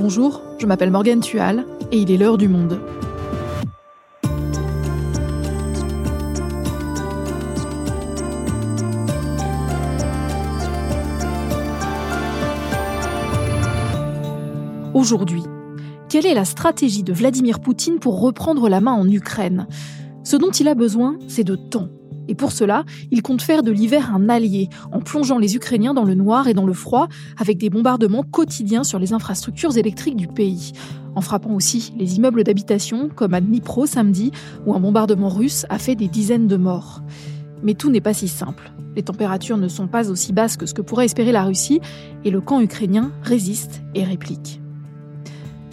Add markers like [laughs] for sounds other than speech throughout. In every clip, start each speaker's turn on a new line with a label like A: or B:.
A: Bonjour, je m'appelle Morgane Tual et il est l'heure du monde. Aujourd'hui, quelle est la stratégie de Vladimir Poutine pour reprendre la main en Ukraine? Ce dont il a besoin, c'est de temps. Et pour cela, il compte faire de l'hiver un allié, en plongeant les Ukrainiens dans le noir et dans le froid, avec des bombardements quotidiens sur les infrastructures électriques du pays, en frappant aussi les immeubles d'habitation, comme à Dnipro samedi, où un bombardement russe a fait des dizaines de morts. Mais tout n'est pas si simple. Les températures ne sont pas aussi basses que ce que pourrait espérer la Russie, et le camp ukrainien résiste et réplique.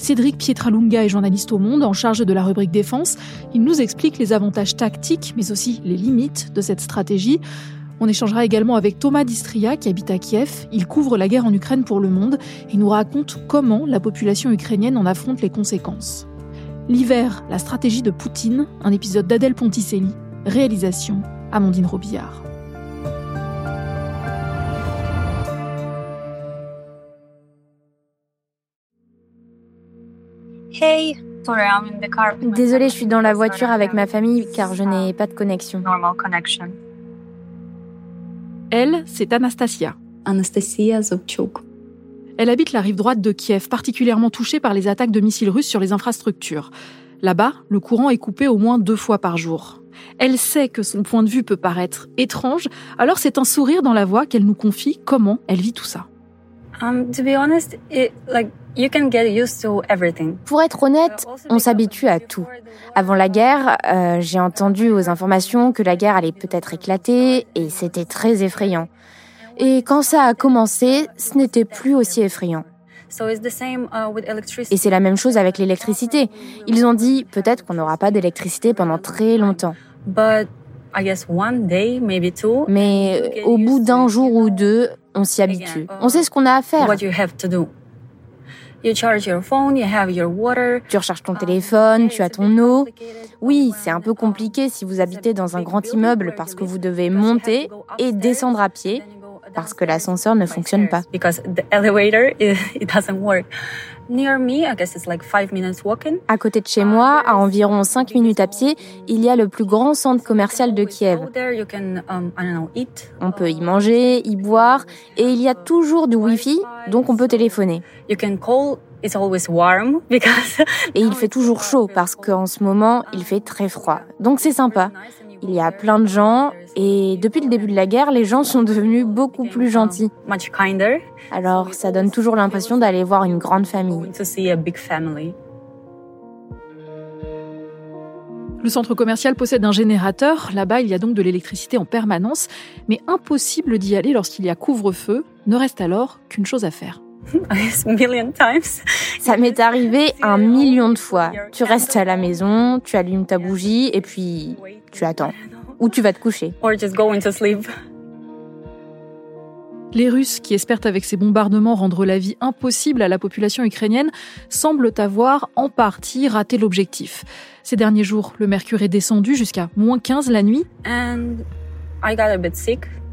A: Cédric Pietralunga est journaliste au Monde en charge de la rubrique défense. Il nous explique les avantages tactiques, mais aussi les limites de cette stratégie. On échangera également avec Thomas Distria qui habite à Kiev. Il couvre la guerre en Ukraine pour le Monde et nous raconte comment la population ukrainienne en affronte les conséquences. L'hiver, la stratégie de Poutine, un épisode d'Adèle Ponticelli. Réalisation, Amandine Robillard.
B: Hey, Désolée, je suis dans la voiture avec ma famille car je n'ai pas de connexion.
A: Elle, c'est Anastasia.
C: Anastasia Zobchuk.
A: Elle habite la rive droite de Kiev, particulièrement touchée par les attaques de missiles russes sur les infrastructures. Là-bas, le courant est coupé au moins deux fois par jour. Elle sait que son point de vue peut paraître étrange, alors c'est un sourire dans la voix qu'elle nous confie comment elle vit tout ça.
C: Um, to be honest, it, like
B: pour être honnête, on s'habitue à tout. Avant la guerre, euh, j'ai entendu aux informations que la guerre allait peut-être éclater et c'était très effrayant. Et quand ça a commencé, ce n'était plus aussi effrayant.
C: Uh,
B: et c'est la même chose avec l'électricité. Ils ont dit peut-être qu'on n'aura pas d'électricité pendant très longtemps. Mais au bout d'un jour ou deux, on s'y habitue. On sait ce qu'on a à faire. Tu recharges ton téléphone, tu as ton eau. Oui, c'est un peu compliqué si vous habitez dans un grand immeuble parce que vous devez monter et descendre à pied parce que l'ascenseur ne fonctionne pas. À côté de chez moi, à environ 5 minutes à pied, il y a le plus grand centre commercial de Kiev.
C: Um,
B: on peut y manger, y boire, et il y a toujours du Wi-Fi, donc on peut téléphoner. [laughs] Et il fait toujours chaud parce qu'en ce moment, il fait très froid. Donc c'est sympa. Il y a plein de gens et depuis le début de la guerre, les gens sont devenus beaucoup plus gentils. Alors ça donne toujours l'impression d'aller voir une grande famille.
A: Le centre commercial possède un générateur. Là-bas, il y a donc de l'électricité en permanence, mais impossible d'y aller lorsqu'il y a couvre-feu. Ne reste alors qu'une chose à faire. [laughs]
B: Ça m'est arrivé un million de fois. Tu restes à la maison, tu allumes ta bougie et puis tu attends. Ou tu vas te coucher.
A: Les Russes, qui espèrent avec ces bombardements rendre la vie impossible à la population ukrainienne, semblent avoir en partie raté l'objectif. Ces derniers jours, le mercure est descendu jusqu'à moins 15 la nuit.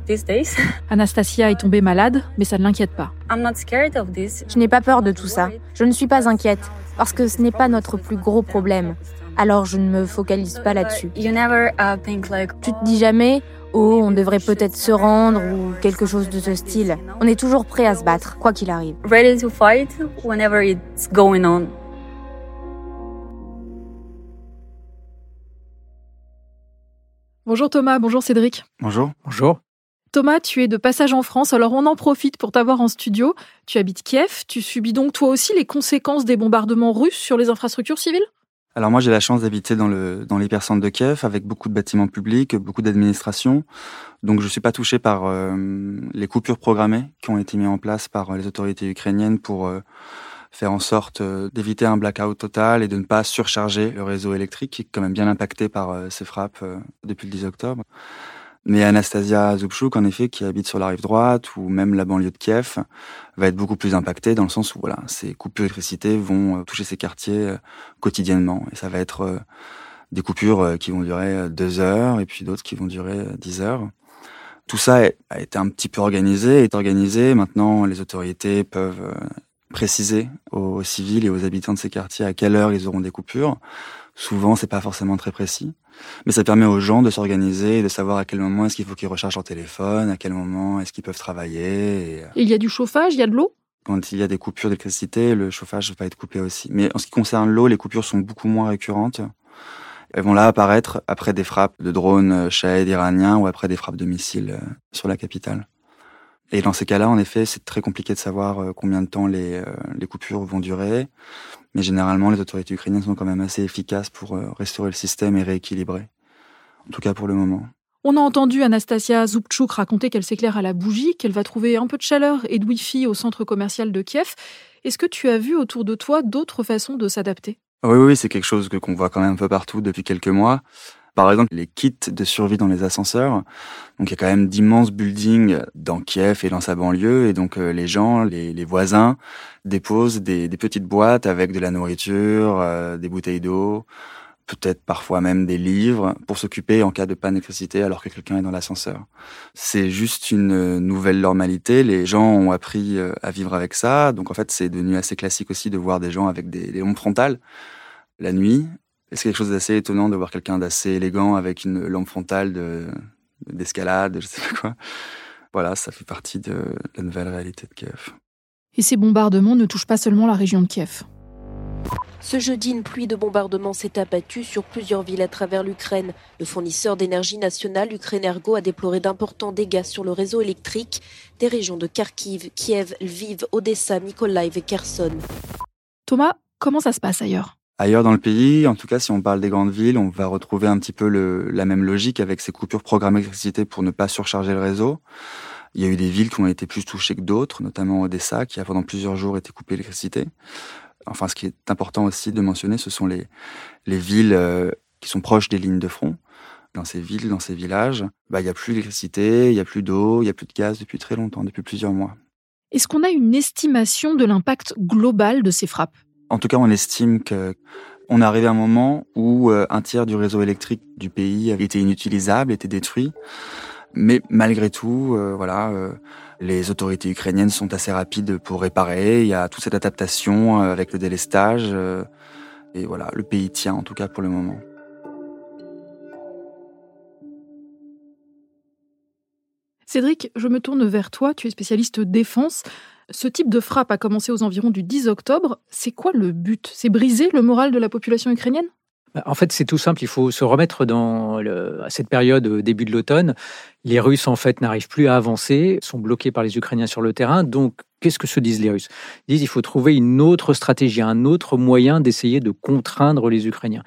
A: [laughs] Anastasia est tombée malade, mais ça ne l'inquiète pas.
B: Je n'ai pas peur de tout ça. Je ne suis pas inquiète, parce que ce n'est pas notre plus gros problème. Alors je ne me focalise pas là-dessus.
C: Uh,
B: tu te dis jamais, oh, on devrait peut-être se rendre ou quelque chose de ce style. On est toujours prêt à se battre, quoi qu'il arrive.
C: Ready to fight whenever it's going on.
A: Bonjour Thomas, bonjour Cédric.
D: Bonjour. Bonjour.
A: Thomas, tu es de passage en France, alors on en profite pour t'avoir en studio. Tu habites Kiev, tu subis donc toi aussi les conséquences des bombardements russes sur les infrastructures civiles?
D: Alors moi j'ai la chance d'habiter dans l'hypercentre de Kiev avec beaucoup de bâtiments publics, beaucoup d'administration. Donc je suis pas touché par euh, les coupures programmées qui ont été mises en place par les autorités ukrainiennes pour euh, faire en sorte euh, d'éviter un blackout total et de ne pas surcharger le réseau électrique qui est quand même bien impacté par ces frappes depuis le 10 octobre. Mais Anastasia Zubchuk, en effet, qui habite sur la rive droite ou même la banlieue de Kiev, va être beaucoup plus impactée dans le sens où voilà, ces coupures d'électricité vont euh, toucher ces quartiers euh, quotidiennement. Et ça va être euh, des coupures qui vont durer deux heures et puis d'autres qui vont durer dix heures. Tout ça a été un petit peu organisé, est organisé. Maintenant, les autorités peuvent préciser aux civils et aux habitants de ces quartiers à quelle heure ils auront des coupures. Souvent, c'est pas forcément très précis, mais ça permet aux gens de s'organiser et de savoir à quel moment est-ce qu'il faut qu'ils rechargent leur téléphone, à quel moment est-ce qu'ils peuvent travailler.
A: Et... il y a du chauffage, il y a de l'eau?
D: Quand il y a des coupures d'électricité, le chauffage va être coupé aussi. Mais en ce qui concerne l'eau, les coupures sont beaucoup moins récurrentes. Elles vont là apparaître après des frappes de drones shahed iraniens ou après des frappes de missiles euh, sur la capitale. Et dans ces cas-là, en effet, c'est très compliqué de savoir euh, combien de temps les, euh, les, coupures vont durer. Mais généralement, les autorités ukrainiennes sont quand même assez efficaces pour restaurer le système et rééquilibrer. En tout cas pour le moment.
A: On a entendu Anastasia Zubchuk raconter qu'elle s'éclaire à la bougie, qu'elle va trouver un peu de chaleur et de wifi au centre commercial de Kiev. Est-ce que tu as vu autour de toi d'autres façons de s'adapter?
D: Oui, oui, c'est quelque chose que qu'on voit quand même un peu partout depuis quelques mois. Par exemple, les kits de survie dans les ascenseurs. Donc, il y a quand même d'immenses buildings dans Kiev et dans sa banlieue. Et donc, euh, les gens, les, les, voisins déposent des, des, petites boîtes avec de la nourriture, euh, des bouteilles d'eau, peut-être parfois même des livres pour s'occuper en cas de panne d'électricité alors que quelqu'un est dans l'ascenseur. C'est juste une nouvelle normalité. Les gens ont appris euh, à vivre avec ça. Donc en fait, c'est devenu assez classique aussi de voir des gens avec des, des lampes frontales la nuit. Et c'est quelque chose d'assez étonnant de voir quelqu'un d'assez élégant avec une lampe frontale d'escalade, je sais pas quoi? Voilà, ça fait partie de la nouvelle réalité de Kiev.
A: Et ces bombardements ne touchent pas seulement la région de Kiev.
E: Ce jeudi, une pluie de bombardements s'est abattue sur plusieurs villes à travers l'Ukraine. Le fournisseur d'énergie nationale, Ukrenergo, a déploré d'importants dégâts sur le réseau électrique des régions de Kharkiv, Kiev, Lviv, Odessa, Mykolaiv et Kherson.
A: Thomas, comment ça se passe ailleurs?
D: Ailleurs dans le pays, en tout cas si on parle des grandes villes, on va retrouver un petit peu la même logique avec ces coupures programmées d'électricité pour ne pas surcharger le réseau. Il y a eu des villes qui ont été plus touchées que d'autres, notamment Odessa, qui a pendant plusieurs jours été coupée d'électricité. Enfin, ce qui est important aussi de mentionner, ce sont les, les villes euh, qui sont proches des lignes de front. Dans ces villes, dans ces villages, bah, il n'y a plus d'électricité, il n'y a plus d'eau, il n'y a plus de gaz depuis très longtemps, depuis plusieurs mois.
A: Est-ce qu'on a une estimation de l'impact global de ces frappes?
D: En tout cas, on estime que on est arrivé à un moment où euh, un tiers du réseau électrique du pays était inutilisable, était détruit. Mais malgré tout, euh, voilà, euh, les autorités ukrainiennes sont assez rapides pour réparer. Il y a toute cette adaptation avec le délestage. et voilà, le pays tient en tout cas pour le moment.
A: Cédric, je me tourne vers toi. Tu es spécialiste défense. Ce type de frappe a commencé aux environs du 10 octobre. C'est quoi le but? C'est briser le moral de la population ukrainienne?
F: Bah, en fait, c'est tout simple. Il faut se remettre dans à cette période début de l'automne. Les Russes, en fait, n'arrivent plus à avancer, sont bloqués par les Ukrainiens sur le terrain. Donc, qu'est-ce que se disent les Russes? Ils disent qu'il faut trouver une autre stratégie, un autre moyen d'essayer de contraindre les Ukrainiens.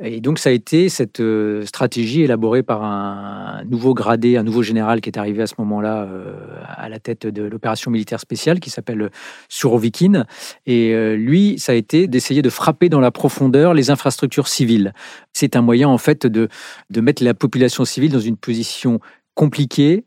F: Et donc, ça a été cette euh, stratégie élaborée par un nouveau gradé, un nouveau général qui est arrivé à ce moment-là euh, à la tête de l'opération militaire spéciale qui s'appelle Surovikin. Et euh, lui, ça a été d'essayer de frapper dans la profondeur les infrastructures civiles. C'est un moyen, en fait, de, de mettre la population civile dans une position compliqué,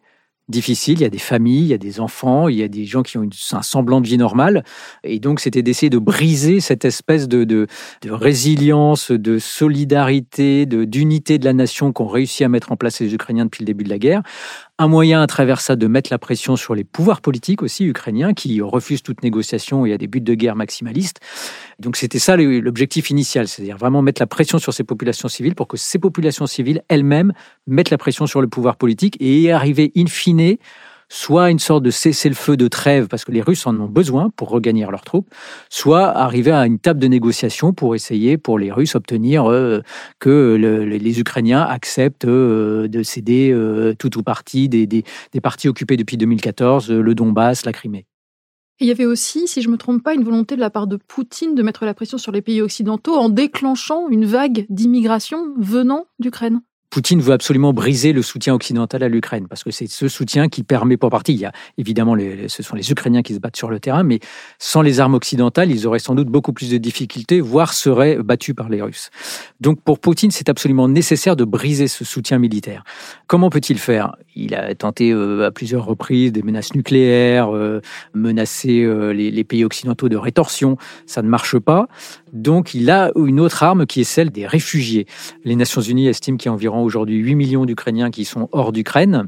F: difficile. Il y a des familles, il y a des enfants, il y a des gens qui ont un semblant de vie normale. Et donc, c'était d'essayer de briser cette espèce de, de, de résilience, de solidarité, d'unité de, la nation qu'ont réussi à mettre en place les Ukrainiens depuis le début de la guerre, un moyen à travers ça de mettre la pression sur les pouvoirs politiques aussi ukrainiens qui refusent toute négociation et a des buts de guerre maximalistes. Donc c'était ça l'objectif initial, c'est-à-dire vraiment mettre la pression sur ces populations civiles pour que ces populations civiles elles-mêmes mettent la pression sur le pouvoir politique et arriver in fine soit une sorte de cessez-le-feu de trêve, parce que les Russes en ont besoin pour regagner leurs troupes, soit arriver à une table de négociation pour essayer, pour les Russes, obtenir euh, que les Ukrainiens acceptent euh, de céder euh, tout ou partie des, parties occupées depuis 2014, le Donbass, la Crimée.
A: il y avait aussi, si je ne me trompe pas, une volonté de la part de Poutine de mettre la pression sur les pays occidentaux en déclenchant une vague d'immigration venant d'Ukraine.
F: Poutine veut absolument briser le soutien occidental à l'Ukraine, parce que c'est ce soutien qui permet, pour partie, il y a évidemment, les, ce sont les Ukrainiens qui se battent sur le terrain, mais sans les armes occidentales, ils auraient sans doute beaucoup plus de difficultés, voire seraient battus par les Russes. Donc pour Poutine, c'est absolument nécessaire de briser ce soutien militaire. Comment peut-il faire? Il a tenté euh, à plusieurs reprises des menaces nucléaires, euh, menacé euh, les, les pays occidentaux de rétorsion, ça ne marche pas. Donc il a une autre arme qui est celle des réfugiés. Les Nations Unies estiment qu'il y a environ aujourd'hui 8 millions d'Ukrainiens qui sont hors d'Ukraine.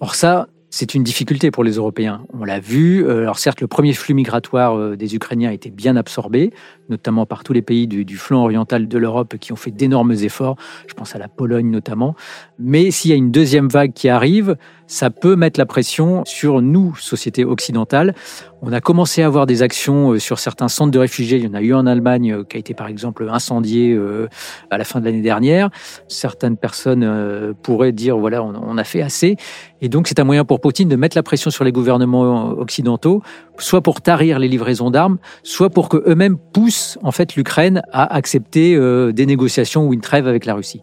F: Or ça, c'est une difficulté pour les Européens. On l'a vu. Euh, alors certes, le premier flux migratoire euh, des Ukrainiens a été bien absorbé, notamment par tous les pays du, du flanc oriental de l'Europe qui ont fait d'énormes efforts. Je pense à la Pologne notamment. Mais s'il y a une deuxième vague qui arrive, ça peut mettre la pression sur nous, société occidentale. On a commencé à avoir des actions euh, sur certains centres de réfugiés. Il y en a eu en Allemagne qui a été par exemple incendié à la fin de l'année dernière. Certaines personnes pourraient dire voilà, on a fait assez. Et donc c'est un moyen pour Poutine de mettre la pression sur les gouvernements occidentaux, soit pour tarir les livraisons d'armes, soit pour que eux-mêmes poussent en fait l'Ukraine à accepter euh, des négociations ou une trêve avec la Russie.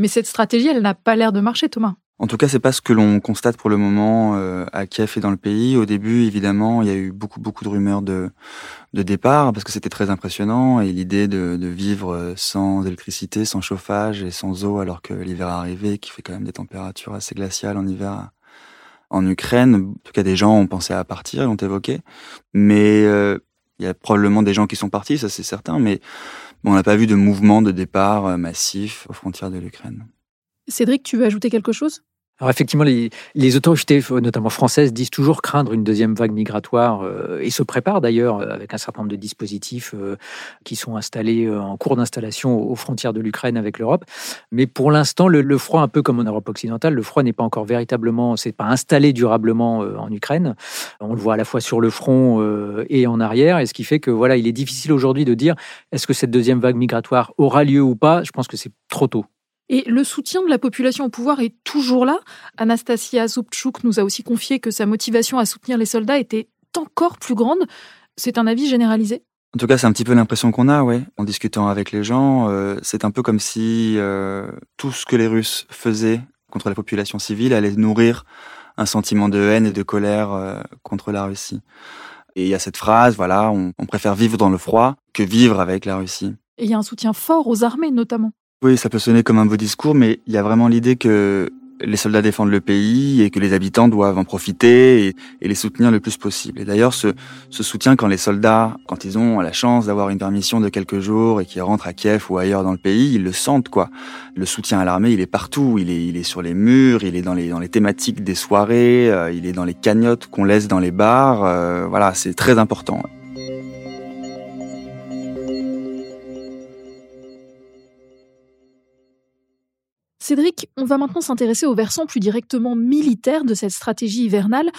A: Mais cette stratégie, elle n'a pas l'air de marcher, Thomas.
D: En tout cas, c'est pas ce que l'on constate pour le moment euh, à Kiev et dans le pays. Au début, évidemment, il y a eu beaucoup beaucoup de rumeurs de de départ parce que c'était très impressionnant et l'idée de, de, vivre sans électricité, sans chauffage et sans eau alors que l'hiver est arrivé, qui fait quand même des températures assez glaciales en hiver en Ukraine. En tout cas, des gens ont pensé à partir, l'ont évoqué, mais euh, il y a probablement des gens qui sont partis, ça c'est certain, mais on n'a pas vu de mouvement de départ euh, massif aux frontières de l'Ukraine.
A: Cédric, tu veux ajouter quelque chose?
F: Alors effectivement, les, autorités, notamment françaises, disent toujours craindre une deuxième vague migratoire euh, et se préparent d'ailleurs euh, avec un certain nombre de dispositifs euh, qui sont installés en cours d'installation aux frontières de l'Ukraine avec l'Europe. Mais pour l'instant, le, froid, un peu comme en Europe occidentale, le froid n'est pas encore véritablement, c'est pas installé durablement en Ukraine. On le voit à la fois sur le front et en arrière, et ce qui fait que voilà, il est difficile aujourd'hui de dire est-ce que cette deuxième vague migratoire aura lieu ou pas? Je pense que c'est trop tôt.
A: Et le soutien de la population au pouvoir est toujours là. Anastasia Zubchuk nous a aussi confié que sa motivation à soutenir les soldats était encore plus grande. C'est un avis généralisé?
D: En tout cas, c'est un petit peu l'impression qu'on a, ouais, en discutant avec les gens. Euh, c'est un peu comme si euh, tout ce que les Russes faisaient contre la population civile allait nourrir un sentiment de haine et de colère euh, contre la Russie. Et il y a cette phrase, voilà, on, on préfère vivre dans le froid que vivre avec la Russie.
A: Et il y a un soutien fort aux armées, notamment.
D: Oui, ça peut sonner comme un beau discours, mais il y a vraiment l'idée que les soldats défendent le pays et que les habitants doivent en profiter et, les soutenir le plus possible. Et d'ailleurs, ce, soutien, quand les soldats, quand ils ont la chance d'avoir une permission de quelques jours et qu'ils rentrent à Kiev ou ailleurs dans le pays, ils le sentent, quoi. Le soutien à l'armée, il est partout. Il est, il est sur les murs, il est dans les, dans les thématiques des soirées, euh, il est dans les cagnottes qu'on laisse dans les bars. Euh, voilà, c'est très important.
A: Cédric, on va maintenant s'intéresser au versant plus directement militaire de cette stratégie hivernale.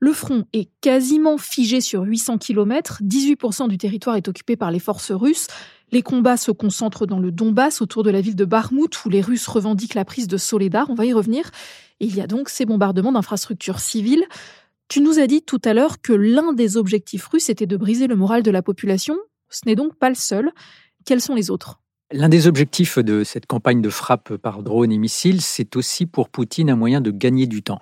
A: Le front est quasiment figé sur 800 km, 18% du territoire est occupé par les forces russes. Les combats se concentrent dans le Donbass, autour de la ville de Barmout, où les Russes revendiquent la prise de Soledar, on va y revenir. Et il y a donc ces bombardements d'infrastructures civiles. Tu nous as dit tout à l'heure que l'un des objectifs russes était de briser le moral de la population. Ce n'est donc pas le seul. Quels sont les autres?
F: L'un des objectifs de cette campagne de frappe par drone et missiles, c'est aussi pour Poutine un moyen de gagner du temps.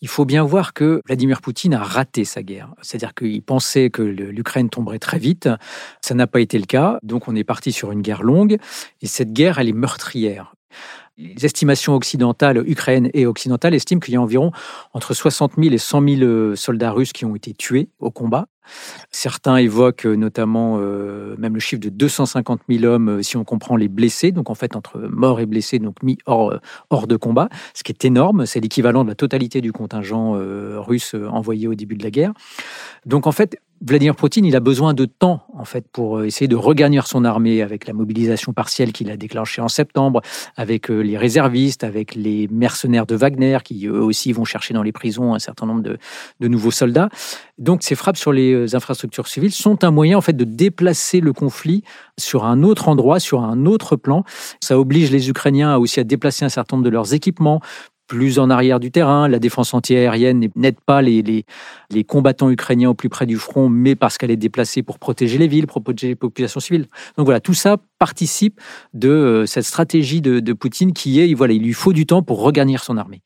F: Il faut bien voir que Vladimir Poutine a raté sa guerre. C'est-à-dire qu'il pensait que l'Ukraine tomberait très vite. Ça n'a pas été le cas. Donc on est parti sur une guerre longue. Et cette guerre, elle est meurtrière. Les estimations occidentales, Ukraine et occidentales, estiment qu'il y a environ entre 60 000 et 100 000 soldats russes qui ont été tués au combat. Certains évoquent euh, notamment euh, même le chiffre de 250 000 hommes euh, si on comprend les blessés, donc en fait entre morts et blessés, donc mis hors, hors de combat, ce qui est énorme, c'est l'équivalent de la totalité du contingent russe envoyé au début de la guerre. Donc en fait, Vladimir Poutine, il a besoin de temps en fait pour essayer de regagner son armée avec la mobilisation partielle qu'il a déclenchée en septembre, avec les réservistes, avec les mercenaires de Wagner qui eux aussi vont chercher dans les prisons un certain nombre de, de nouveaux soldats. Donc ces frappes sur les euh, infrastructures civiles sont un moyen en fait de déplacer le conflit sur un autre endroit, sur un autre plan. Ça oblige les Ukrainiens aussi à déplacer un certain nombre de leurs équipements plus en arrière du terrain. La défense antiaérienne n'aide pas les, combattants ukrainiens au plus près du front, mais parce qu'elle est déplacée pour protéger les villes, protéger les populations civiles. Donc voilà, tout ça participe de euh, cette stratégie de, Poutine qui est, il lui faut du temps pour regagner son armée.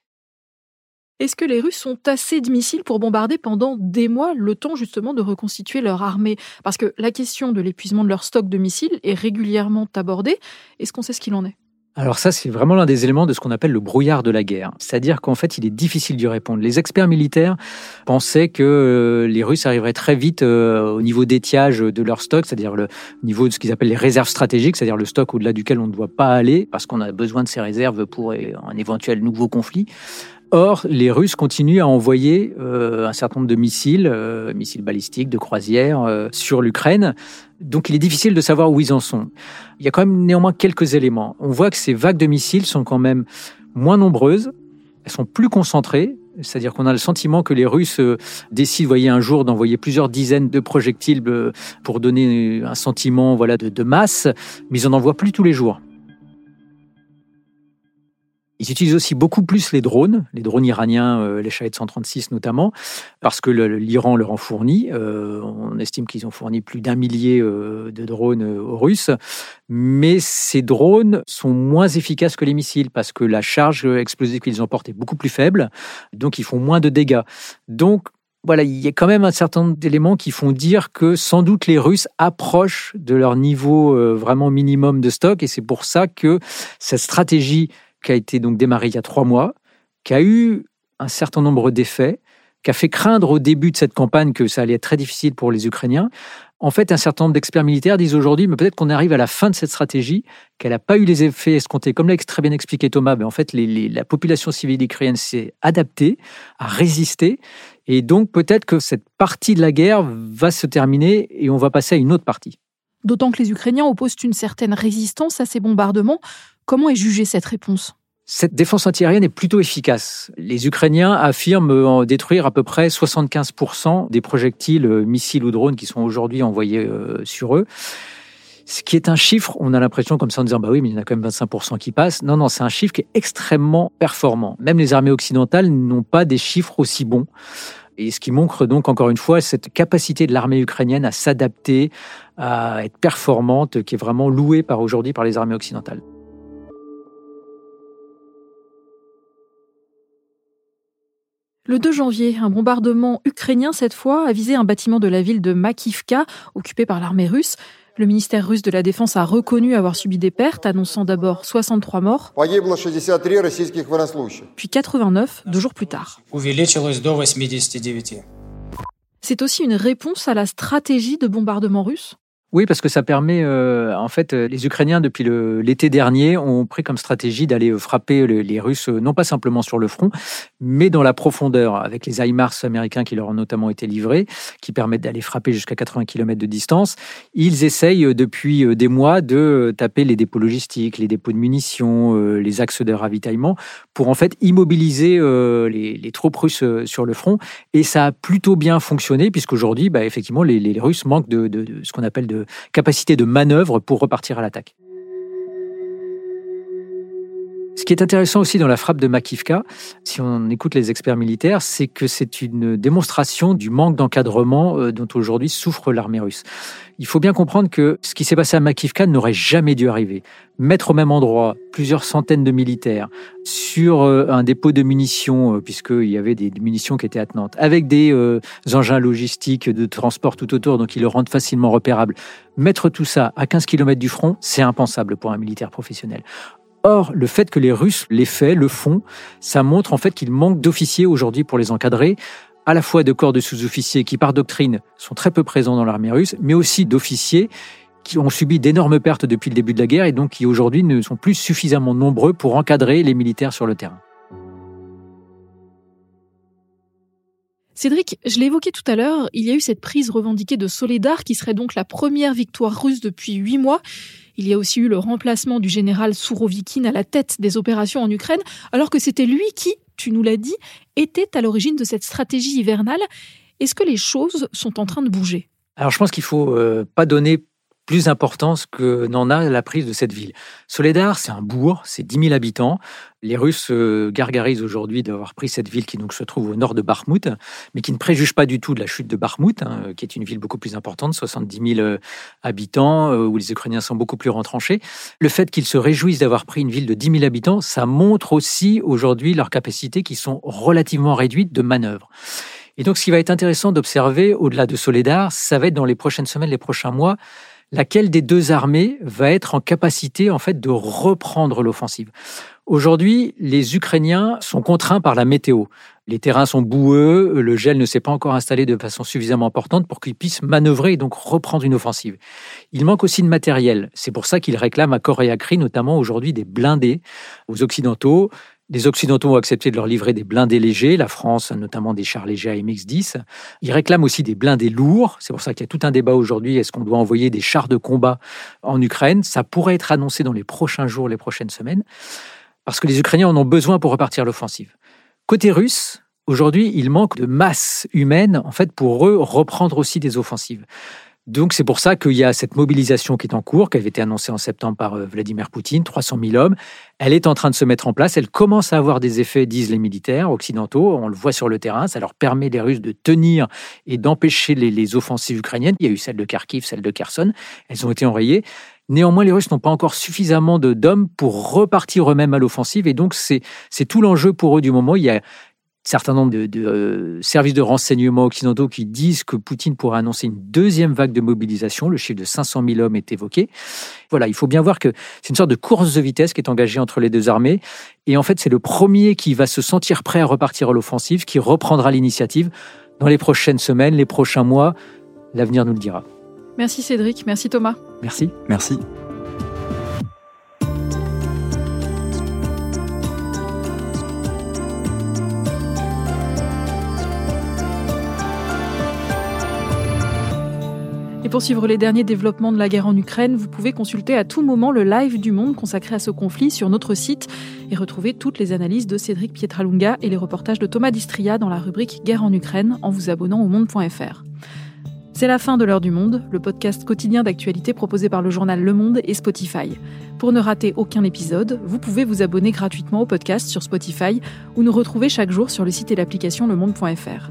A: Est-ce que les Russes ont assez de missiles pour bombarder pendant des mois, le temps justement de reconstituer leur armée? Parce que la question de l'épuisement de leur stock de missiles est régulièrement abordée. Est-ce qu'on sait ce qu'il en est?
F: Alors ça, c'est vraiment l'un des éléments de ce qu'on appelle le brouillard de la guerre. C'est-à-dire qu'en fait, il est difficile d'y répondre. Les experts militaires pensaient que euh, les Russes arriveraient très vite euh, au niveau d'étiage de leur stock, c'est-à-dire le niveau de ce qu'ils appellent les réserves stratégiques, c'est-à-dire le stock au-delà duquel on ne doit pas aller parce qu'on a besoin de ces réserves pour un éventuel nouveau conflit. Or, les Russes continuent à envoyer euh, un certain nombre de missiles, euh, missiles balistiques, de croisière, euh, sur l'Ukraine. Donc, il est difficile de savoir où ils en sont. Il y a quand même néanmoins quelques éléments. On voit que ces vagues de missiles sont quand même moins nombreuses, elles sont plus concentrées. C'est-à-dire qu'on a le sentiment que les Russes décident, voyez, un jour d'envoyer plusieurs dizaines de projectiles pour donner un sentiment, voilà, de, de masse, mais ils en envoient plus tous les jours. Ils utilisent aussi beaucoup plus les drones, les drones iraniens, euh, les Shahed 136 notamment, parce que l'Iran leur en fournit. Euh, on estime qu'ils ont fourni plus d'un millier euh, de drones aux Russes. Mais ces drones sont moins efficaces que les missiles parce que la charge explosive qu'ils emportent est beaucoup plus faible, donc ils font moins de dégâts. Donc voilà, il y a quand même un certain nombre d'éléments qui font dire que sans doute les Russes approchent de leur niveau vraiment minimum de stock et c'est pour ça que cette stratégie qui a été donc démarré il y a trois mois, qui a eu un certain nombre d'effets, qui a fait craindre au début de cette campagne que ça allait être très difficile pour les Ukrainiens. En fait, un certain nombre d'experts militaires disent aujourd'hui, mais peut-être qu'on arrive à la fin de cette stratégie, qu'elle n'a pas eu les effets escomptés. Comme l'a très bien expliqué Thomas, mais en fait, la population civile ukrainienne s'est adaptée, a résisté, et donc peut-être que cette partie de la guerre va se terminer et on va passer à une autre partie.
A: D'autant que les Ukrainiens opposent une certaine résistance à ces bombardements. Comment est jugée cette réponse?
F: Cette défense antiaérienne est plutôt efficace. Les Ukrainiens affirment détruire à peu près 75% des projectiles, euh, missiles ou drones qui sont aujourd'hui envoyés euh, sur eux. Ce qui est un chiffre, on a l'impression comme ça en disant bah oui, mais il y en a quand même 25% qui passent. Non, non, c'est un chiffre qui est extrêmement performant. Même les armées occidentales n'ont pas des chiffres aussi bons. Et ce qui montre donc encore une fois cette capacité de l'armée ukrainienne à s'adapter, à être performante, qui est vraiment louée par aujourd'hui par les armées occidentales.
A: Le 2 janvier, un bombardement ukrainien cette fois a visé un bâtiment de la ville de Makivka, occupé par l'armée russe. Le ministère russe de la Défense a reconnu avoir subi des pertes, annonçant d'abord 63 morts, puis 89 deux jours plus tard. C'est aussi une réponse à la stratégie de bombardement russe?
F: Oui, parce que ça permet, euh, en fait, euh, les Ukrainiens, depuis l'été dernier, ont pris comme stratégie d'aller euh, frapper les Russes, non pas simplement sur le front, mais dans la profondeur, avec les HIMARS américains qui leur ont notamment été livrés, qui permettent d'aller frapper jusqu'à 80 km de distance. Ils essayent depuis des mois de taper les dépôts logistiques, les dépôts de munitions, les axes de ravitaillement, pour en fait immobiliser les, troupes russes sur le front. Et ça a plutôt bien fonctionné, puisqu'aujourd'hui, bah, effectivement, les, Russes manquent de, de ce qu'on appelle de capacité de manœuvre pour repartir à l'attaque. Ce qui est intéressant aussi dans la frappe de Makivka, si on écoute les experts militaires, c'est que c'est une démonstration du manque d'encadrement euh, dont aujourd'hui souffre l'armée russe. Il faut bien comprendre que ce qui s'est passé à Makivka n'aurait jamais dû arriver. Mettre au même endroit plusieurs centaines de militaires sur euh, un dépôt de munitions, euh, puisqu'il y avait des munitions qui étaient attenantes, avec des engins logistiques de transport tout autour, donc ils le rendent facilement repérable. Mettre tout ça à 15 km du front, c'est impensable pour un militaire professionnel. Or, le fait que les Russes l'aient fait, le font, ça montre en fait qu'il manque d'officiers aujourd'hui pour les encadrer, à la fois de corps de sous-officiers qui, par doctrine, sont très peu présents dans l'armée russe, mais aussi d'officiers qui ont subi d'énormes pertes depuis le début de la guerre et donc qui aujourd'hui ne sont plus suffisamment nombreux pour encadrer les militaires sur le terrain.
A: Cédric, je l'ai évoqué tout à l'heure, il y a eu cette prise revendiquée de Soledar qui serait donc la première victoire russe depuis huit mois. Il y a aussi eu le remplacement du général Sourovikine à la tête des opérations en Ukraine, alors que c'était lui qui, tu nous l'as dit, était à l'origine de cette stratégie hivernale. Est-ce que les choses sont en train de bouger?
F: Alors je pense qu'il faut euh, pas donner plus d'importance que n'en a la prise de cette ville. Soledar, c'est un bourg, c'est 10 000 habitants. Les Russes euh, gargarisent aujourd'hui d'avoir pris cette ville qui donc se trouve au nord de Bakhmut, mais qui ne préjuge pas du tout de la chute de Bakhmut, hein, qui est une ville beaucoup plus importante, 70 000 euh, habitants, euh, où les Ukrainiens sont beaucoup plus retranchés. Le fait qu'ils se réjouissent d'avoir pris une ville de 10 000 habitants, ça montre aussi aujourd'hui leurs capacités qui sont relativement réduites de manœuvre. Et donc, ce qui va être intéressant d'observer au-delà de Soledar, ça va être dans les prochaines semaines, les prochains mois, laquelle des deux armées va être en capacité en fait de reprendre l'offensive. Aujourd'hui, les Ukrainiens sont contraints par la météo. Les terrains sont boueux, le gel ne s'est pas encore installé de façon suffisamment importante pour qu'ils puissent manœuvrer et donc reprendre une offensive. Il manque aussi de matériel. C'est pour ça qu'ils réclament à cri, notamment aujourd'hui, des blindés aux Occidentaux. Les Occidentaux ont accepté de leur livrer des blindés légers, la France notamment des chars légers AMX-10. Ils réclament aussi des blindés lourds. C'est pour ça qu'il y a tout un débat aujourd'hui. Est-ce qu'on doit envoyer des chars de combat en Ukraine? Ça pourrait être annoncé dans les prochains jours, les prochaines semaines, parce que les Ukrainiens en ont besoin pour repartir l'offensive. Côté russe, aujourd'hui, il manque de masse humaine, en fait, pour eux reprendre aussi des offensives. Donc c'est pour ça qu'il y a cette mobilisation qui est en cours, qui avait été annoncée en septembre par euh, Vladimir Poutine, 300 000 hommes. Elle est en train de se mettre en place, elle commence à avoir des effets, disent les militaires occidentaux, on le voit sur le terrain, ça leur permet les Russes de tenir et d'empêcher les, offensives ukrainiennes. Il y a eu celle de Kharkiv, celle de Kherson, elles ont été enrayées. Néanmoins, les Russes n'ont pas encore suffisamment d'hommes pour repartir eux-mêmes à l'offensive. Et donc, c'est tout l'enjeu pour eux du moment. Certain nombre de, euh, services de renseignement occidentaux qui disent que Poutine pourrait annoncer une deuxième vague de mobilisation. Le chiffre de 500 000 hommes est évoqué. Voilà, il faut bien voir que c'est une sorte de course de vitesse qui est engagée entre les deux armées. Et en fait, c'est le premier qui va se sentir prêt à repartir à l'offensive, qui reprendra l'initiative dans les prochaines semaines, les prochains mois. L'avenir nous le dira.
A: Merci Cédric, merci Thomas.
F: Merci.
D: Merci.
A: Pour suivre les derniers développements de la guerre en Ukraine, vous pouvez consulter à tout moment le live du monde consacré à ce conflit sur notre site et retrouver toutes les analyses de Cédric Pietralunga et les reportages de Thomas Distria dans la rubrique Guerre en Ukraine en vous abonnant au monde.fr. C'est la fin de l'heure du monde, le podcast quotidien d'actualité proposé par le journal Le Monde et Spotify. Pour ne rater aucun épisode, vous pouvez vous abonner gratuitement au podcast sur Spotify ou nous retrouver chaque jour sur le site et l'application lemonde.fr.